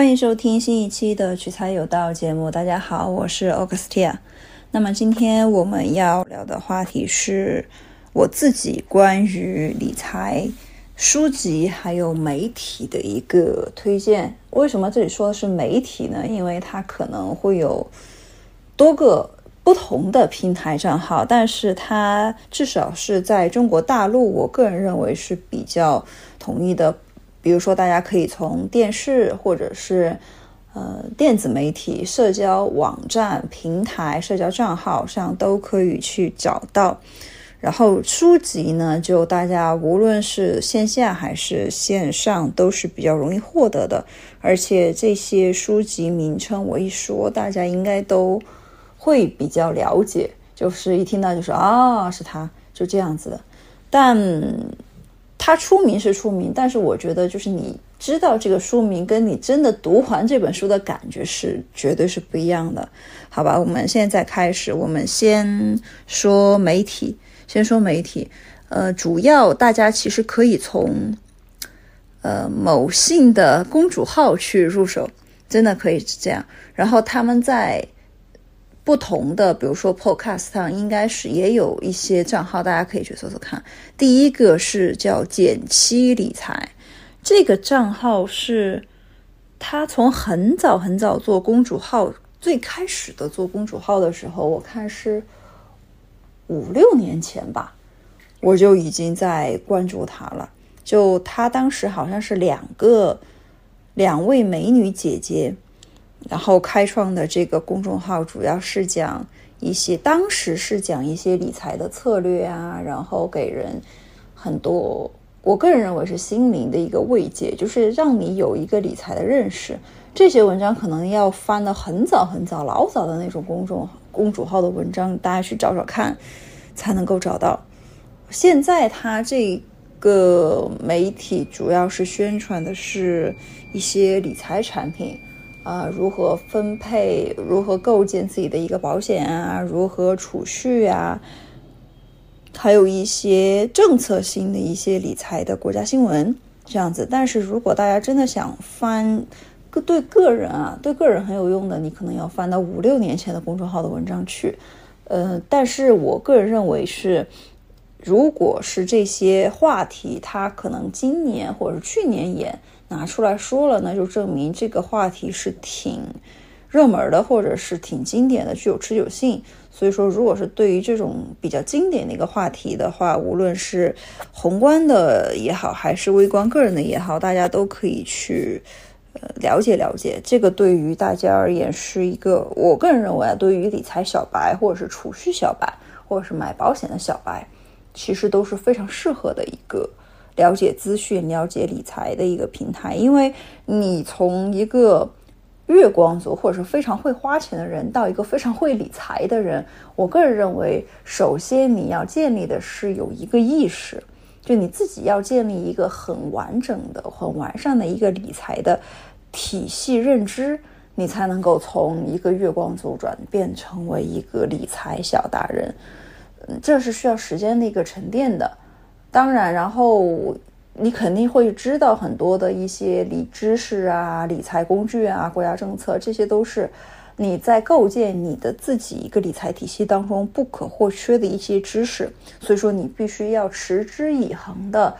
欢迎收听新一期的取财有道节目。大家好，我是 Augustia。那么今天我们要聊的话题是我自己关于理财书籍还有媒体的一个推荐。为什么这里说的是媒体呢？因为它可能会有多个不同的平台账号，但是它至少是在中国大陆，我个人认为是比较统一的。比如说，大家可以从电视或者是呃电子媒体、社交网站、平台、社交账号上都可以去找到。然后书籍呢，就大家无论是线下还是线上都是比较容易获得的。而且这些书籍名称我一说，大家应该都会比较了解，就是一听到就说啊，是他，就这样子的。但他出名是出名，但是我觉得就是你知道这个书名，跟你真的读完这本书的感觉是绝对是不一样的，好吧？我们现在开始，我们先说媒体，先说媒体，呃，主要大家其实可以从呃某信的公主号去入手，真的可以这样，然后他们在。不同的，比如说 Podcast 上应该是也有一些账号，大家可以去搜搜看。第一个是叫减七理财，这个账号是他从很早很早做公主号，最开始的做公主号的时候，我看是五六年前吧，我就已经在关注他了。就他当时好像是两个两位美女姐姐。然后开创的这个公众号主要是讲一些，当时是讲一些理财的策略啊，然后给人很多，我个人认为是心灵的一个慰藉，就是让你有一个理财的认识。这些文章可能要翻的很早很早、老早的那种公众公主号的文章，大家去找找看，才能够找到。现在它这个媒体主要是宣传的是一些理财产品。啊，如何分配？如何构建自己的一个保险啊？如何储蓄啊？还有一些政策性的一些理财的国家新闻这样子。但是如果大家真的想翻个对个人啊，对个人很有用的，你可能要翻到五六年前的公众号的文章去。呃，但是我个人认为是，如果是这些话题，它可能今年或者是去年也。拿出来说了，那就证明这个话题是挺热门的，或者是挺经典的，具有持久性。所以说，如果是对于这种比较经典的一个话题的话，无论是宏观的也好，还是微观个人的也好，大家都可以去呃了解了解。这个对于大家而言是一个，我个人认为啊，对于理财小白，或者是储蓄小白，或者是买保险的小白，其实都是非常适合的一个。了解资讯、了解理财的一个平台，因为你从一个月光族或者是非常会花钱的人到一个非常会理财的人，我个人认为，首先你要建立的是有一个意识，就你自己要建立一个很完整的、很完善的一个理财的体系认知，你才能够从一个月光族转变成为一个理财小达人。嗯，这是需要时间的一个沉淀的。当然，然后你肯定会知道很多的一些理知识啊、理财工具啊、国家政策，这些都是你在构建你的自己一个理财体系当中不可或缺的一些知识。所以说，你必须要持之以恒的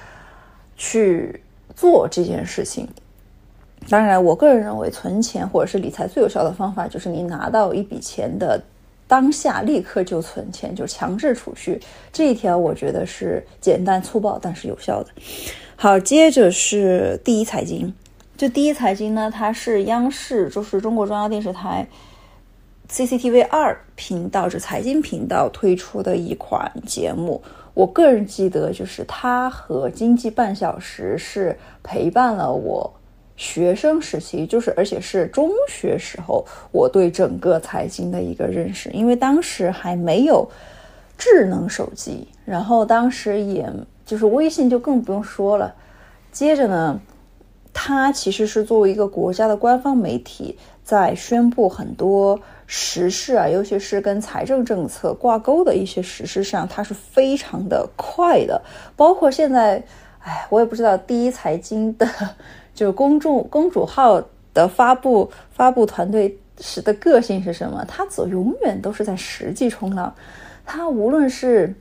去做这件事情。当然，我个人认为，存钱或者是理财最有效的方法，就是你拿到一笔钱的。当下立刻就存钱，就强制储蓄，这一条我觉得是简单粗暴但是有效的。好，接着是第一财经，就第一财经呢，它是央视，就是中国中央电视台 CCTV 二频道，这财经频道推出的一款节目。我个人记得，就是它和经济半小时是陪伴了我。学生时期就是，而且是中学时候，我对整个财经的一个认识，因为当时还没有智能手机，然后当时也就是微信就更不用说了。接着呢，它其实是作为一个国家的官方媒体，在宣布很多时事啊，尤其是跟财政政策挂钩的一些实事上，它是非常的快的。包括现在，哎，我也不知道第一财经的。就公众公主号的发布发布团队时的个性是什么？他走永远都是在实际冲浪，他无论是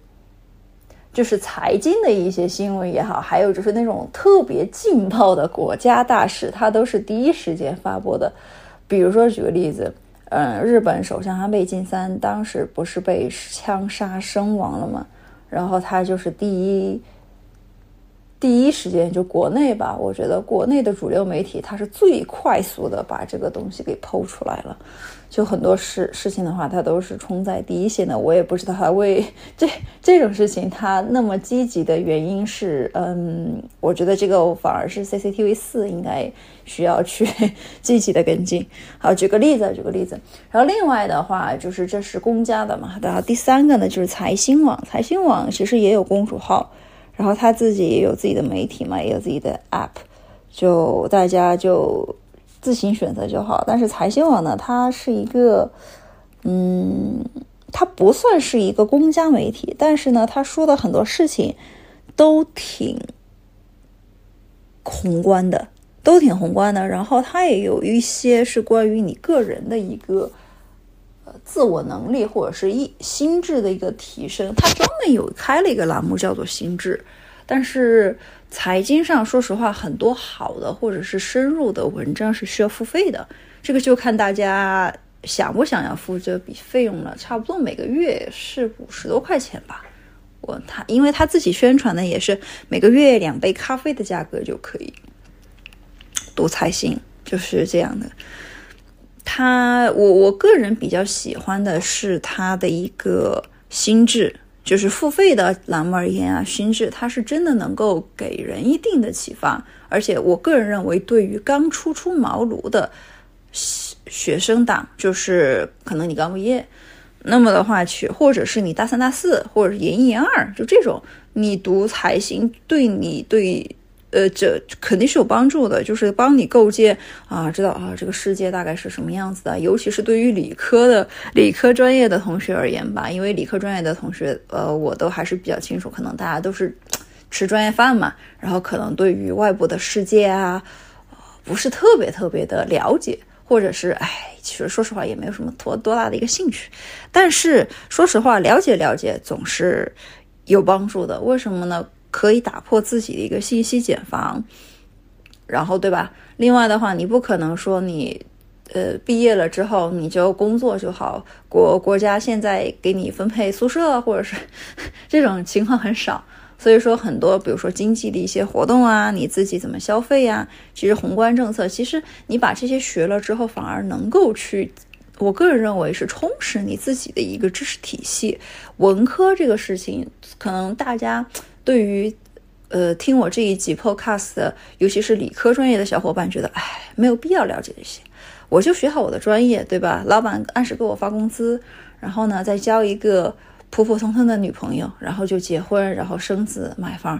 就是财经的一些新闻也好，还有就是那种特别劲爆的国家大事，他都是第一时间发布的。比如说举个例子，嗯，日本首相安倍晋三当时不是被枪杀身亡了吗？然后他就是第一。第一时间就国内吧，我觉得国内的主流媒体它是最快速的把这个东西给剖出来了。就很多事事情的话，它都是冲在第一线的。我也不知道他为 这这种事情他那么积极的原因是，嗯，我觉得这个反而是 CCTV 四应该需要去 积极的跟进。好，举个例子，举个例子。然后另外的话就是这是公家的嘛，然后第三个呢就是财新网，财新网其实也有公主号。然后他自己也有自己的媒体嘛，也有自己的 app，就大家就自行选择就好。但是财新网呢，它是一个，嗯，它不算是一个公家媒体，但是呢，他说的很多事情都挺宏观的，都挺宏观的。然后它也有一些是关于你个人的一个。自我能力或者是一心智的一个提升，他专门有开了一个栏目叫做心智。但是财经上，说实话，很多好的或者是深入的文章是需要付费的。这个就看大家想不想要付这笔费用了。差不多每个月是五十多块钱吧。我他因为他自己宣传的也是每个月两杯咖啡的价格就可以读财新，就是这样的。他，我我个人比较喜欢的是他的一个心智，就是付费的栏目而言啊，心智它是真的能够给人一定的启发，而且我个人认为，对于刚初出茅庐的学生党，就是可能你刚毕业，那么的话去，或者是你大三大四，或者是研一研二，就这种，你读财行，对你对。呃，这肯定是有帮助的，就是帮你构建啊，知道啊，这个世界大概是什么样子的。尤其是对于理科的、理科专业的同学而言吧，因为理科专业的同学，呃，我都还是比较清楚，可能大家都是吃专业饭嘛，然后可能对于外部的世界啊，不是特别特别的了解，或者是哎，其实说实话也没有什么多多大的一个兴趣。但是说实话，了解了解总是有帮助的。为什么呢？可以打破自己的一个信息茧房，然后对吧？另外的话，你不可能说你，呃，毕业了之后你就工作就好，国国家现在给你分配宿舍或者是 这种情况很少。所以说很多，比如说经济的一些活动啊，你自己怎么消费呀？其实宏观政策，其实你把这些学了之后，反而能够去，我个人认为是充实你自己的一个知识体系。文科这个事情，可能大家。对于，呃，听我这一集 podcast 的，尤其是理科专业的小伙伴，觉得，哎，没有必要了解这些，我就学好我的专业，对吧？老板按时给我发工资，然后呢，再交一个普普通通的女朋友，然后就结婚，然后生子买房，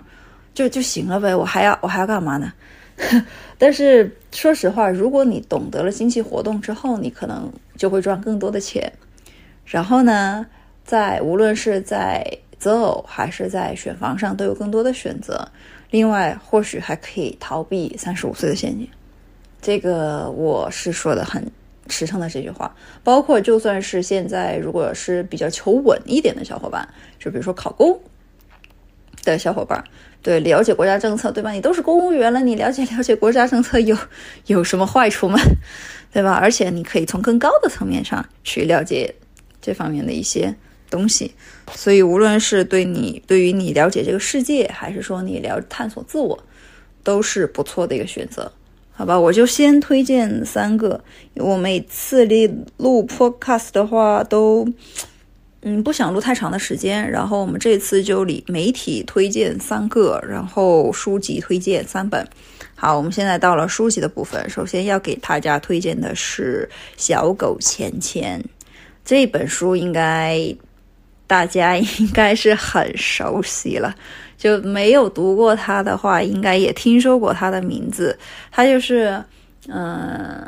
就就行了呗。我还要我还要干嘛呢？但是说实话，如果你懂得了经济活动之后，你可能就会赚更多的钱。然后呢，在无论是在择偶还是在选房上都有更多的选择，另外或许还可以逃避三十五岁的陷阱。这个我是说的很实诚的这句话。包括就算是现在，如果是比较求稳一点的小伙伴，就比如说考公的小伙伴，对了解国家政策，对吧？你都是公务员了，你了解了解国家政策有有什么坏处吗？对吧？而且你可以从更高的层面上去了解这方面的一些。东西，所以无论是对你对于你了解这个世界，还是说你了探索自我，都是不错的一个选择，好吧？我就先推荐三个。我每次录 podcast 的话，都嗯不想录太长的时间，然后我们这次就理媒体推荐三个，然后书籍推荐三本。好，我们现在到了书籍的部分，首先要给大家推荐的是《小狗钱钱》这本书，应该。大家应该是很熟悉了，就没有读过他的话，应该也听说过他的名字。他就是，嗯，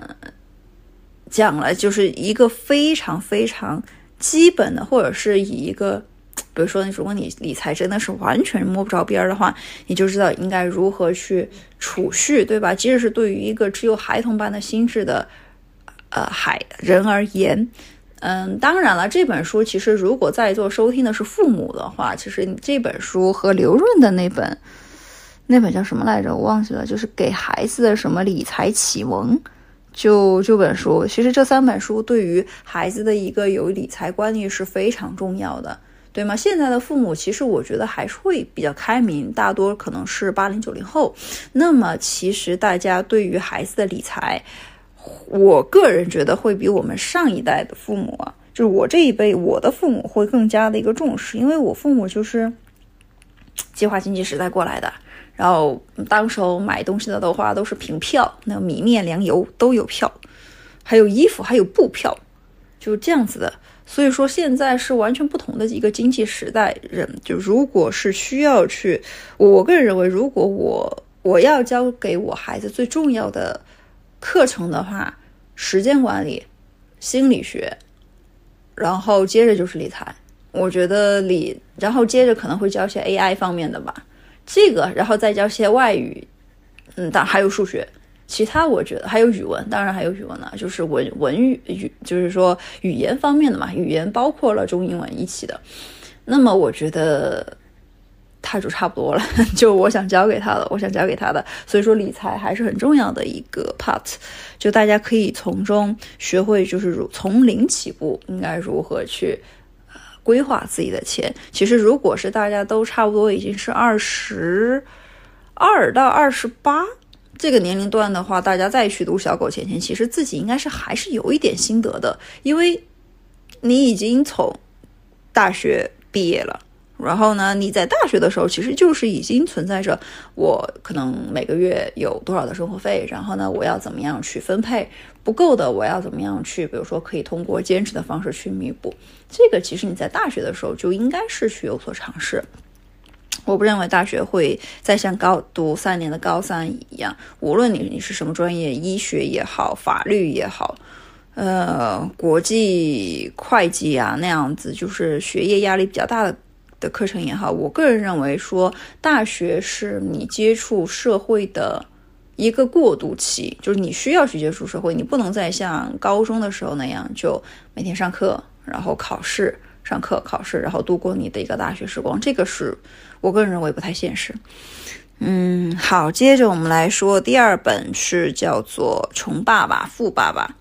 讲了就是一个非常非常基本的，或者是以一个比如说，如果你理财真的是完全摸不着边儿的话，你就知道应该如何去储蓄，对吧？即使是对于一个只有孩童般的心智的呃海人而言，嗯，当然了，这本书其实如果在座收听的是父母的话，其实这本书和刘润的那本那本叫什么来着？我忘记了，就是给孩子的什么理财启蒙，就这本书，其实这三本书对于孩子的一个有理财观念是非常重要的。对吗？现在的父母其实我觉得还是会比较开明，大多可能是八零九零后。那么其实大家对于孩子的理财，我个人觉得会比我们上一代的父母啊，就是我这一辈我的父母会更加的一个重视，因为我父母就是 计划经济时代过来的，然后当时候买东西的的话都是凭票，那米面粮油都有票，还有衣服还有布票，就这样子的。所以说，现在是完全不同的一个经济时代。人就如果是需要去，我个人认为，如果我我要教给我孩子最重要的课程的话，时间管理、心理学，然后接着就是理财。我觉得理，然后接着可能会教些 AI 方面的吧，这个，然后再教些外语，嗯，当然还有数学。其他我觉得还有语文，当然还有语文了，就是文文语语，就是说语言方面的嘛，语言包括了中英文一起的。那么我觉得他就差不多了，就我想教给他的，我想教给他的。所以说理财还是很重要的一个 part，就大家可以从中学会，就是如从零起步，应该如何去规划自己的钱。其实如果是大家都差不多已经是二十二到二十八。这个年龄段的话，大家再去读小狗钱钱，其实自己应该是还是有一点心得的，因为你已经从大学毕业了，然后呢，你在大学的时候其实就是已经存在着我可能每个月有多少的生活费，然后呢，我要怎么样去分配不够的，我要怎么样去，比如说可以通过兼职的方式去弥补，这个其实你在大学的时候就应该是去有所尝试。我不认为大学会再像高读三年的高三一样，无论你你是什么专业，医学也好，法律也好，呃，国际会计啊那样子，就是学业压力比较大的的课程也好，我个人认为说，大学是你接触社会的一个过渡期，就是你需要去接触社会，你不能再像高中的时候那样，就每天上课，然后考试。上课、考试，然后度过你的一个大学时光，这个是我个人认为不太现实。嗯，好，接着我们来说第二本是叫做《穷爸爸富爸爸》，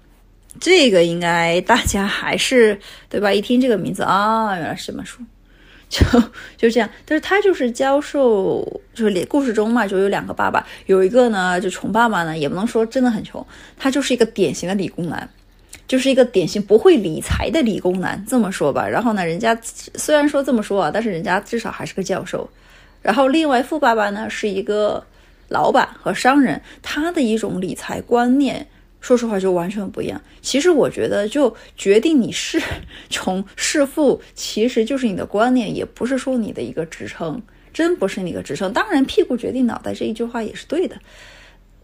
这个应该大家还是对吧？一听这个名字啊，原来是这本书，就就这样。但是他就是教授，就是故事中嘛，就有两个爸爸，有一个呢就穷爸爸呢，也不能说真的很穷，他就是一个典型的理工男。就是一个典型不会理财的理工男，这么说吧。然后呢，人家虽然说这么说啊，但是人家至少还是个教授。然后另外富爸爸呢是一个老板和商人，他的一种理财观念，说实话就完全不一样。其实我觉得，就决定你是穷是富，其实就是你的观念，也不是说你的一个职称，真不是你的职称。当然，屁股决定脑袋这一句话也是对的。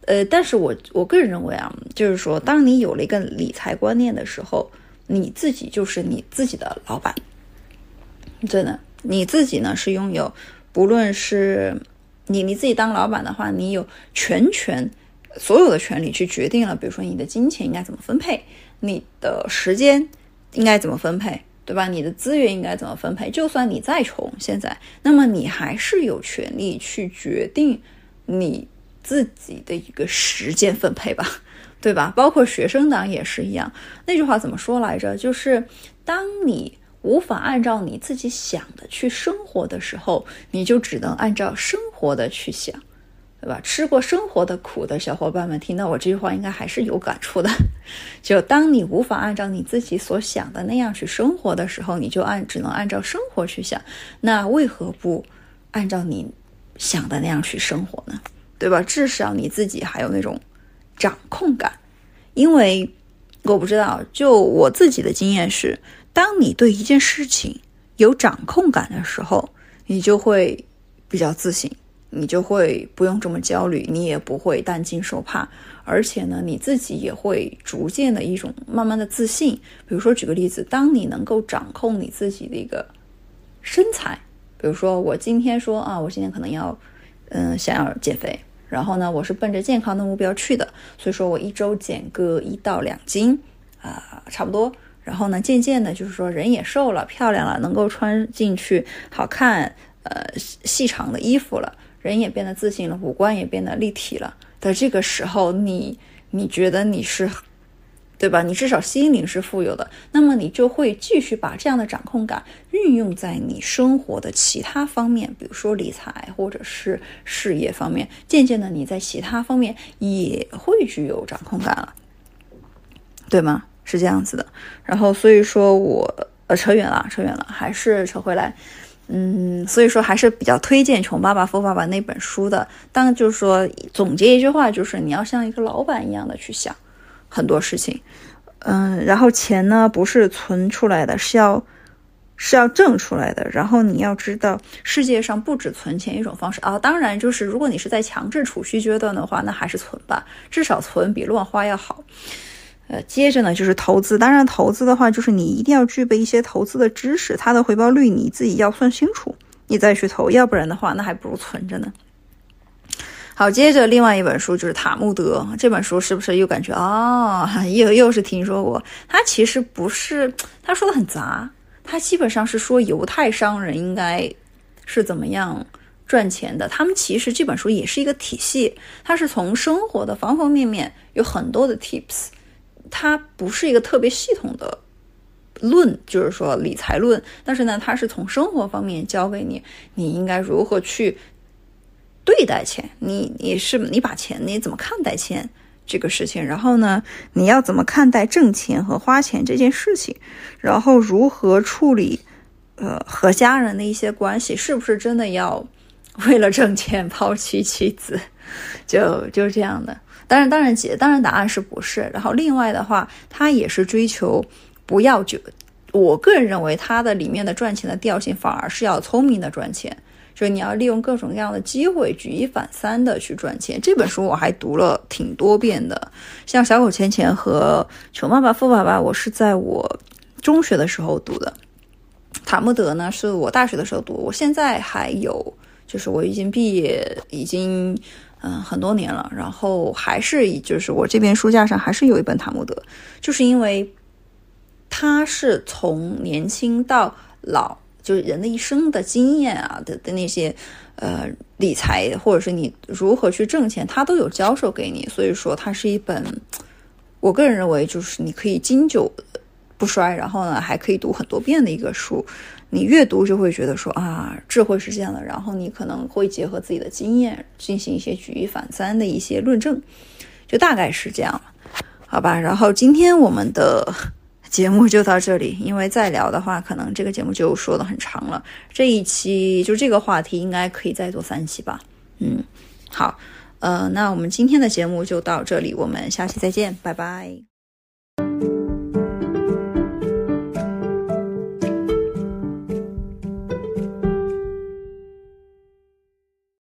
呃，但是我我个人认为啊，就是说，当你有了一个理财观念的时候，你自己就是你自己的老板，真的，你自己呢是拥有，不论是你你自己当老板的话，你有全权所有的权利去决定了，比如说你的金钱应该怎么分配，你的时间应该怎么分配，对吧？你的资源应该怎么分配？就算你再穷，现在，那么你还是有权利去决定你。自己的一个时间分配吧，对吧？包括学生党也是一样。那句话怎么说来着？就是当你无法按照你自己想的去生活的时候，你就只能按照生活的去想，对吧？吃过生活的苦的小伙伴们听到我这句话，应该还是有感触的。就当你无法按照你自己所想的那样去生活的时候，你就按只能按照生活去想。那为何不按照你想的那样去生活呢？对吧？至少你自己还有那种掌控感，因为我不知道，就我自己的经验是，当你对一件事情有掌控感的时候，你就会比较自信，你就会不用这么焦虑，你也不会担惊受怕，而且呢，你自己也会逐渐的一种慢慢的自信。比如说，举个例子，当你能够掌控你自己的一个身材，比如说我今天说啊，我今天可能要，嗯，想要减肥，然后呢，我是奔着健康的目标去的，所以说我一周减个一到两斤啊，差不多。然后呢，渐渐的，就是说人也瘦了，漂亮了，能够穿进去好看，呃，细长的衣服了，人也变得自信了，五官也变得立体了。的这个时候，你你觉得你是，对吧？你至少心灵是富有的，那么你就会继续把这样的掌控感运用在你生活的其他方面，比如说理财或者是事业方面。渐渐的，你在其他方面也会具有掌控感了，对吗？是这样子的，然后所以说我呃扯远了，扯远了，还是扯回来，嗯，所以说还是比较推荐《穷爸爸富爸爸》那本书的。当就是说总结一句话，就是你要像一个老板一样的去想很多事情，嗯，然后钱呢不是存出来的，是要是要挣出来的。然后你要知道，世界上不止存钱一种方式啊，当然就是如果你是在强制储蓄阶段的话，那还是存吧，至少存比乱花要好。呃，接着呢就是投资。当然，投资的话，就是你一定要具备一些投资的知识，它的回报率你自己要算清楚，你再去投。要不然的话，那还不如存着呢。好，接着另外一本书就是《塔木德》这本书，是不是又感觉啊，又又是听说过？它其实不是，他说的很杂，他基本上是说犹太商人应该是怎么样赚钱的。他们其实这本书也是一个体系，它是从生活的方方面面有很多的 tips。它不是一个特别系统的论，就是说理财论，但是呢，它是从生活方面教给你，你应该如何去对待钱，你你是你把钱你怎么看待钱这个事情，然后呢，你要怎么看待挣钱和花钱这件事情，然后如何处理呃和家人的一些关系，是不是真的要为了挣钱抛弃妻子，就就是这样的。当然，当然，解当然答案是不是？然后另外的话，他也是追求不要就，我个人认为他的里面的赚钱的调性反而是要聪明的赚钱，就是你要利用各种各样的机会，举一反三的去赚钱。这本书我还读了挺多遍的，像《小狗钱钱》和《穷爸爸富爸爸》，我是在我中学的时候读的，《塔木德》呢是我大学的时候读，我现在还有，就是我已经毕业，已经。嗯，很多年了，然后还是就是我这边书架上还是有一本塔木德，就是因为它是从年轻到老，就是人的一生的经验啊的的那些呃理财或者是你如何去挣钱，它都有教授给你，所以说它是一本我个人认为就是你可以经久不衰，然后呢还可以读很多遍的一个书。你阅读就会觉得说啊，智慧是这样的，然后你可能会结合自己的经验进行一些举一反三的一些论证，就大概是这样了，好吧？然后今天我们的节目就到这里，因为再聊的话，可能这个节目就说的很长了。这一期就这个话题应该可以再做三期吧？嗯，好，呃，那我们今天的节目就到这里，我们下期再见，拜拜。